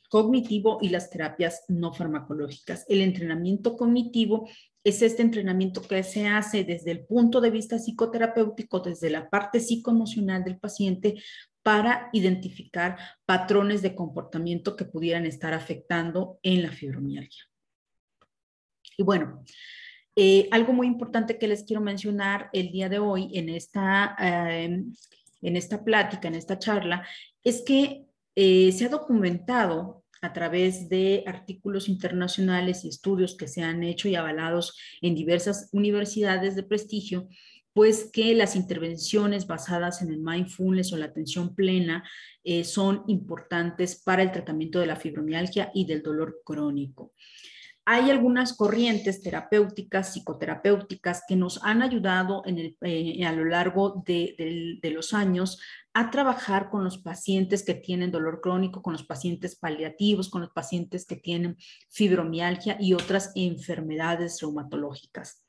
cognitivo y las terapias no farmacológicas. El entrenamiento cognitivo es este entrenamiento que se hace desde el punto de vista psicoterapéutico, desde la parte psicoemocional del paciente, para identificar patrones de comportamiento que pudieran estar afectando en la fibromialgia. Y bueno, eh, algo muy importante que les quiero mencionar el día de hoy en esta, eh, en esta plática, en esta charla, es que eh, se ha documentado a través de artículos internacionales y estudios que se han hecho y avalados en diversas universidades de prestigio, pues que las intervenciones basadas en el mindfulness o la atención plena eh, son importantes para el tratamiento de la fibromialgia y del dolor crónico. Hay algunas corrientes terapéuticas, psicoterapéuticas, que nos han ayudado en el, eh, a lo largo de, de, los años a trabajar con los pacientes que tienen dolor crónico, con los pacientes paliativos, con los pacientes que tienen fibromialgia y otras enfermedades reumatológicas.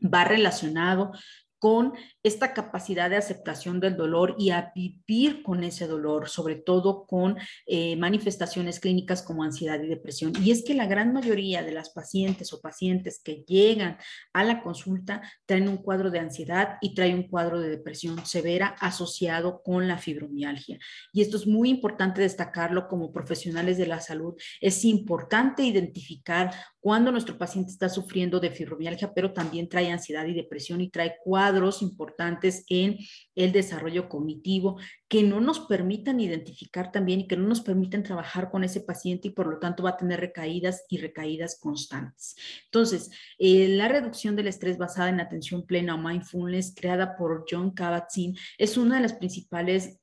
Va relacionado con esta capacidad de aceptación del dolor y a vivir con ese dolor, sobre todo con eh, manifestaciones clínicas como ansiedad y depresión. Y es que la gran mayoría de las pacientes o pacientes que llegan a la consulta traen un cuadro de ansiedad y traen un cuadro de depresión severa asociado con la fibromialgia. Y esto es muy importante destacarlo como profesionales de la salud. Es importante identificar cuando nuestro paciente está sufriendo de fibromialgia, pero también trae ansiedad y depresión y trae cuadros importantes en el desarrollo cognitivo que no nos permitan identificar también y que no nos permitan trabajar con ese paciente y por lo tanto va a tener recaídas y recaídas constantes. Entonces, eh, la reducción del estrés basada en atención plena o mindfulness creada por John Kabat-Zinn es una de las principales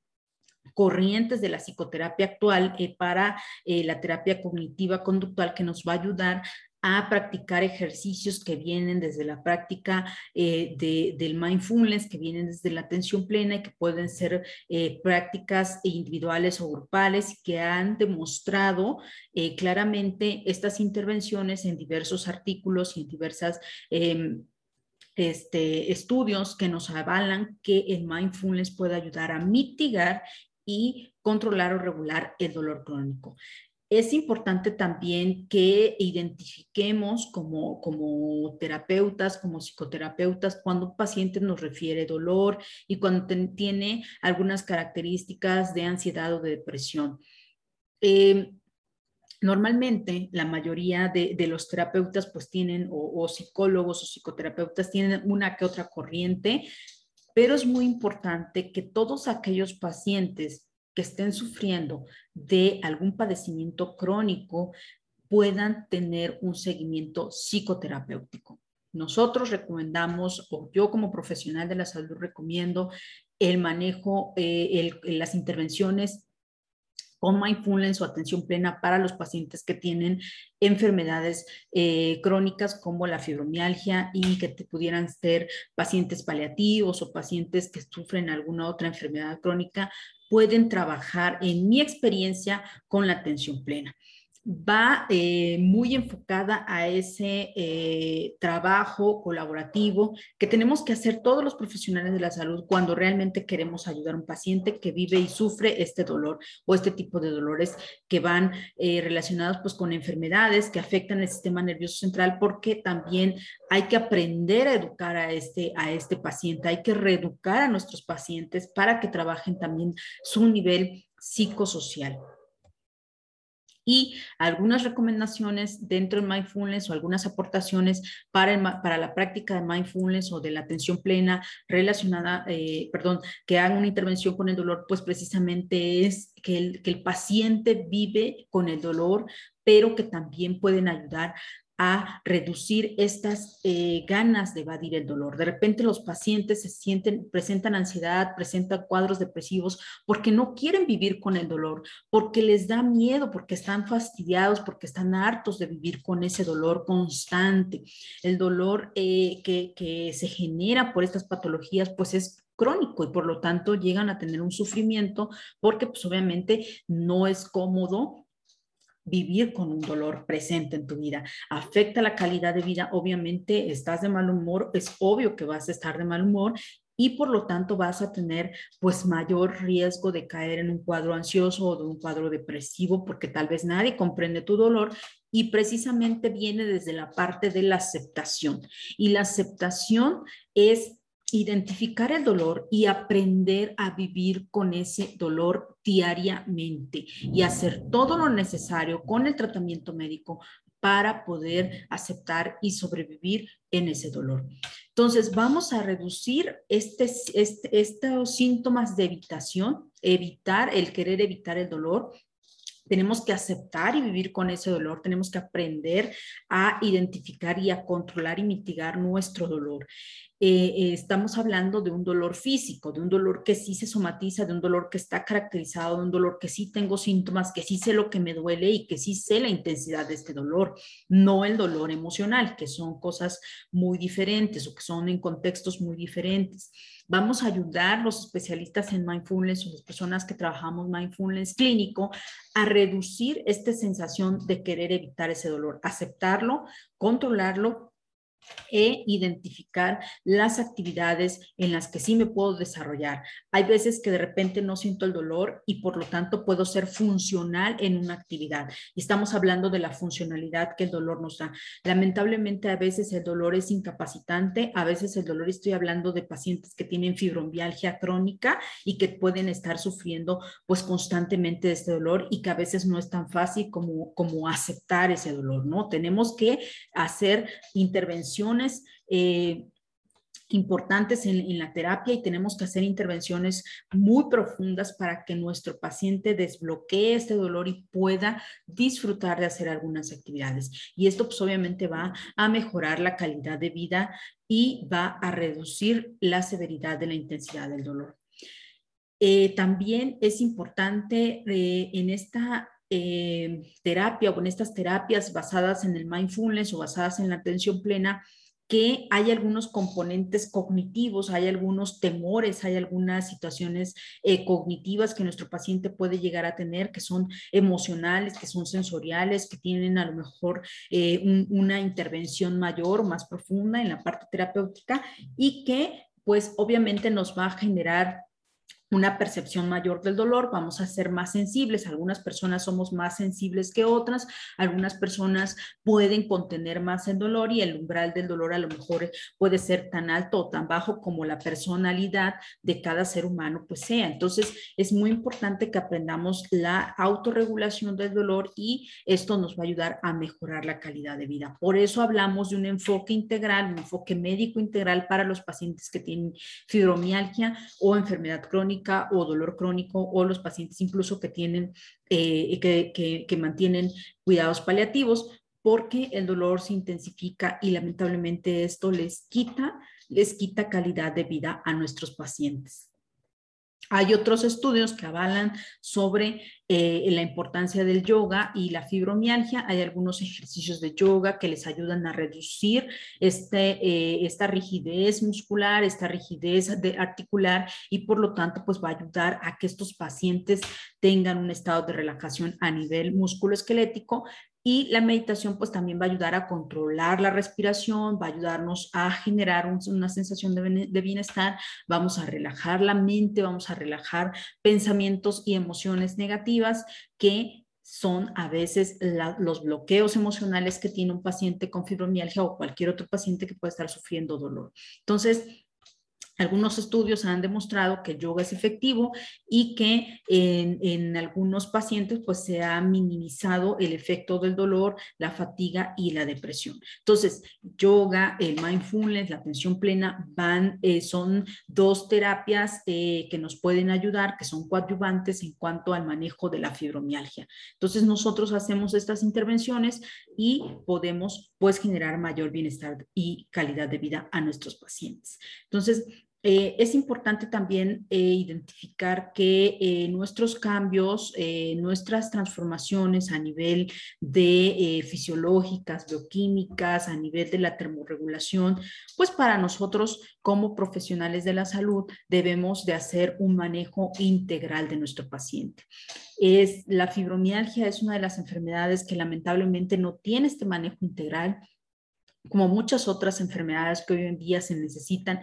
corrientes de la psicoterapia actual eh, para eh, la terapia cognitiva conductual que nos va a ayudar a practicar ejercicios que vienen desde la práctica eh, del mindfulness, que vienen desde la atención plena y que pueden ser prácticas individuales o grupales que han demostrado claramente estas intervenciones en diversos artículos y en diversas em, este, estudios que nos avalan que el mindfulness puede ayudar a mitigar y controlar o regular el dolor crónico. Es importante también que identifiquemos como, como terapeutas, como psicoterapeutas, cuando un paciente nos refiere dolor y cuando tiene algunas características de ansiedad o de depresión. Em, normalmente la mayoría de, los terapeutas pues tienen, o, psicólogos o psicoterapeutas tienen una que otra corriente pero es muy importante que todos aquellos pacientes que estén sufriendo de algún padecimiento crónico puedan tener un seguimiento psicoterapéutico. Nosotros recomendamos, o yo como profesional de la salud recomiendo el manejo, eh, las intervenciones con mindfulness o atención plena para los pacientes que tienen enfermedades eh, crónicas como la fibromialgia y que pudieran ser pacientes paliativos o pacientes que sufren alguna otra enfermedad crónica, pueden trabajar, en mi experiencia, con la atención plena va eh, muy enfocada a ese eh, trabajo colaborativo que tenemos que hacer todos los profesionales de la salud cuando realmente queremos ayudar a un paciente que vive y sufre este dolor o este tipo de dolores que van eh, relacionados pues con enfermedades que afectan el sistema nervioso central porque también hay que aprender a educar a este, a este paciente, hay que reeducar a nuestros pacientes para que trabajen también su nivel psicosocial y algunas recomendaciones dentro del mindfulness o algunas aportaciones para, para la práctica de mindfulness o de la atención plena relacionada, eh, perdón, que hagan una intervención con el dolor, pues precisamente es que el, que el paciente vive con el dolor, pero que también pueden ayudar a reducir estas eh, ganas de evadir el dolor. De repente los pacientes se sienten, presentan ansiedad, presentan cuadros depresivos porque no quieren vivir con el dolor, porque les da miedo, porque están fastidiados, porque están hartos de vivir con ese dolor constante. El dolor eh, que, que se genera por estas patologías pues es crónico y por lo tanto llegan a tener un sufrimiento porque pues obviamente no es cómodo vivir con un dolor presente en tu vida. Afecta la calidad de vida, obviamente estás de mal humor, es obvio que vas a estar de mal humor y por lo tanto vas a tener pues mayor riesgo de caer en un cuadro ansioso o de un cuadro depresivo porque tal vez nadie comprende tu dolor y precisamente viene desde la parte de la aceptación. Y la aceptación es identificar el dolor y aprender a vivir con ese dolor diariamente y hacer todo lo necesario con el tratamiento médico para poder aceptar y sobrevivir en ese dolor. Entonces, vamos a reducir este, este, estos síntomas de evitación, evitar el querer evitar el dolor, tenemos que aceptar y vivir con ese dolor, tenemos que aprender a identificar y a controlar y mitigar nuestro dolor. Eh, eh, estamos hablando de un dolor físico, de un dolor que sí se somatiza, de un dolor que está caracterizado, de un dolor que sí tengo síntomas, que sí sé lo que me duele y que sí sé la intensidad de este dolor, no el dolor emocional, que son cosas muy diferentes o que son en contextos muy diferentes. Vamos a ayudar los especialistas en mindfulness o las personas que trabajamos mindfulness clínico a reducir esta sensación de querer evitar ese dolor, aceptarlo, controlarlo e identificar las actividades en las que sí me puedo desarrollar. Hay veces que de repente no siento el dolor y por lo tanto puedo ser funcional en una actividad. Y estamos hablando de la funcionalidad que el dolor nos da. Lamentablemente a veces el dolor es incapacitante, a veces el dolor estoy hablando de pacientes que tienen fibromialgia crónica y que pueden estar sufriendo pues constantemente de este dolor y que a veces no es tan fácil como, como aceptar ese dolor, ¿no? Tenemos que hacer intervención eh, importantes en, la terapia y tenemos que hacer intervenciones muy profundas para que nuestro paciente desbloquee este dolor y pueda disfrutar de hacer algunas actividades. Y esto pues obviamente va a mejorar la calidad de vida y va a reducir la severidad de la intensidad del dolor. Eh, también es importante eh, en esta eh, terapia o en estas terapias basadas en el mindfulness o basadas en la atención plena, que hay algunos componentes cognitivos, hay algunos temores, hay algunas situaciones eh, cognitivas que nuestro paciente puede llegar a tener, que son emocionales, que son sensoriales, que tienen a lo mejor eh, una intervención mayor más profunda en la parte terapéutica y que pues obviamente nos va a generar una percepción mayor del dolor, vamos a ser más sensibles. Algunas personas somos más sensibles que otras, algunas personas pueden contener más el dolor y el umbral del dolor a lo mejor puede ser tan alto o tan bajo como la personalidad de cada ser humano pues sea. Entonces es muy importante que aprendamos la autorregulación del dolor y esto nos va a ayudar a mejorar la calidad de vida. Por eso hablamos de un enfoque integral, un enfoque médico integral para los pacientes que tienen fibromialgia o enfermedad crónica o dolor crónico o los pacientes incluso que tienen, eh, que, que mantienen cuidados paliativos porque el dolor se intensifica y lamentablemente esto les quita, les quita calidad de vida a nuestros pacientes. Hay otros estudios que avalan sobre eh, la importancia del yoga y la fibromialgia. Hay algunos ejercicios de yoga que les ayudan a reducir este, eh, esta rigidez muscular, esta rigidez de articular y por lo tanto pues va a ayudar a que estos pacientes tengan un estado de relajación a nivel musculoesquelético y la meditación pues también va a ayudar a controlar la respiración, va a ayudarnos a generar una sensación de, bienestar, vamos a relajar la mente, vamos a relajar pensamientos y emociones negativas que son a veces los bloqueos emocionales que tiene un paciente con fibromialgia o cualquier otro paciente que puede estar sufriendo dolor. Entonces, algunos estudios han demostrado que el yoga es efectivo y que en, algunos pacientes pues se ha minimizado el efecto del dolor, la fatiga y la depresión. Entonces, yoga, el mindfulness, la atención plena van, eh, son dos terapias eh, que nos pueden ayudar, que son coadyuvantes en cuanto al manejo de la fibromialgia. Entonces, nosotros hacemos estas intervenciones y podemos pues generar mayor bienestar y calidad de vida a nuestros pacientes. Entonces, eh, es importante también eh, identificar que eh, nuestros cambios, nuestras transformaciones a nivel de fisiológicas, bioquímicas, a nivel de la termorregulación, pues para nosotros como profesionales de la salud debemos de hacer un manejo integral de nuestro paciente. Es, la fibromialgia es una de las enfermedades que lamentablemente no tiene este manejo integral como muchas otras enfermedades que hoy en día se necesitan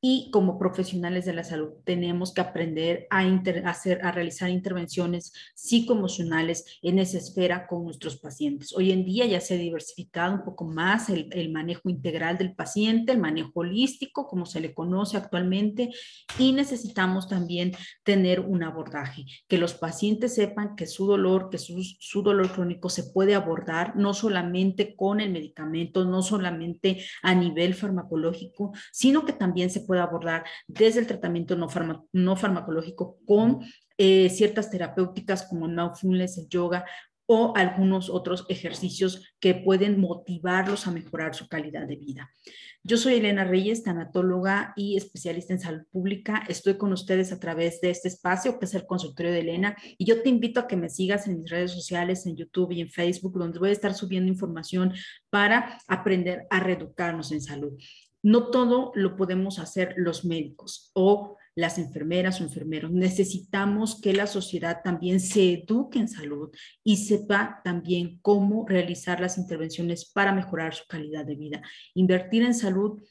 y como profesionales de la salud tenemos que aprender a, hacer, a realizar intervenciones psicoemocionales en esa esfera con nuestros pacientes. Hoy en día ya se ha diversificado un poco más el, el manejo integral del paciente, el manejo holístico, como se le conoce actualmente, y necesitamos también tener un abordaje, que los pacientes sepan que su dolor, que su, su dolor crónico se puede abordar no solamente con el medicamento, no solamente a nivel farmacológico, sino que también se puede abordar desde el tratamiento no, no farmacológico con eh, ciertas terapéuticas como el mindfulness, el yoga o algunos otros ejercicios que pueden motivarlos a mejorar su calidad de vida. Yo soy Elena Reyes, tanatóloga y especialista en salud pública. Estoy con ustedes a través de este espacio que es el consultorio de Elena y yo te invito a que me sigas en mis redes sociales, en YouTube y en Facebook, donde voy a estar subiendo información para aprender a reeducarnos en salud no todo lo podemos hacer los médicos o las enfermeras o enfermeros. Necesitamos que la sociedad también se eduque en salud y sepa también cómo realizar las intervenciones para mejorar su calidad de vida. Invertir en salud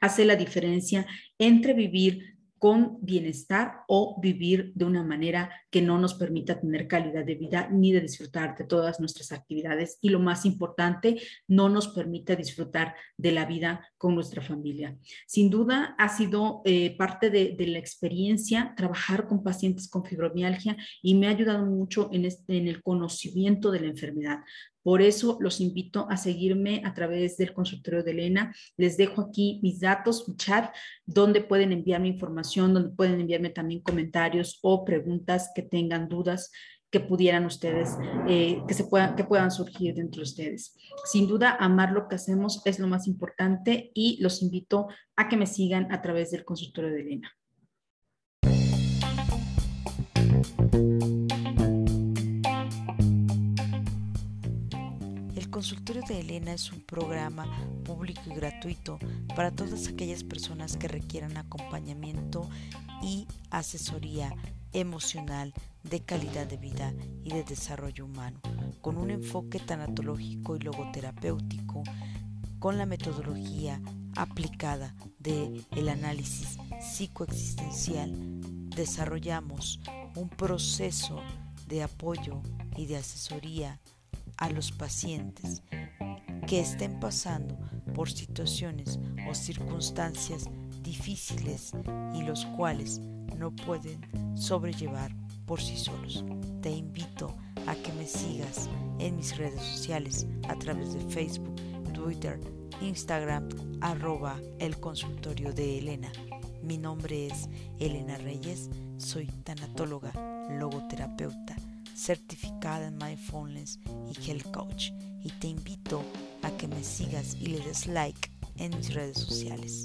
hace la diferencia entre vivir con bienestar o vivir de una manera que no nos permita tener calidad de vida ni de disfrutar de todas nuestras actividades y lo más importante, no nos permite disfrutar de la vida con nuestra familia. Sin duda ha sido eh, parte de, la experiencia trabajar con pacientes con fibromialgia y me ha ayudado mucho en el conocimiento de la enfermedad. Por eso los invito a seguirme a través del consultorio de Elena. Les dejo aquí mis datos, mi chat, donde pueden enviarme información, donde pueden enviarme también comentarios o preguntas que tengan dudas que pudieran ustedes, eh, que, se puedan, que puedan surgir dentro de ustedes. Sin duda, amar lo que hacemos es lo más importante y los invito a que me sigan a través del consultorio de Elena. Consultorio de Elena es un programa público y gratuito para todas aquellas personas que requieran acompañamiento y asesoría emocional de calidad de vida y de desarrollo humano, con un enfoque tanatológico y logoterapéutico, con la metodología aplicada de el análisis psicoexistencial, desarrollamos un proceso de apoyo y de asesoría a los pacientes que estén pasando por situaciones o circunstancias difíciles y los cuales no pueden sobrellevar por sí solos. Te invito a que me sigas en mis redes sociales a través de Facebook, Twitter, Instagram, arroba el consultorio de Elena. Mi nombre es Elena Reyes, soy tanatóloga, logoterapeuta certificada en Mindfulness y Health Coach y te invito a que me sigas y le des like en mis redes sociales.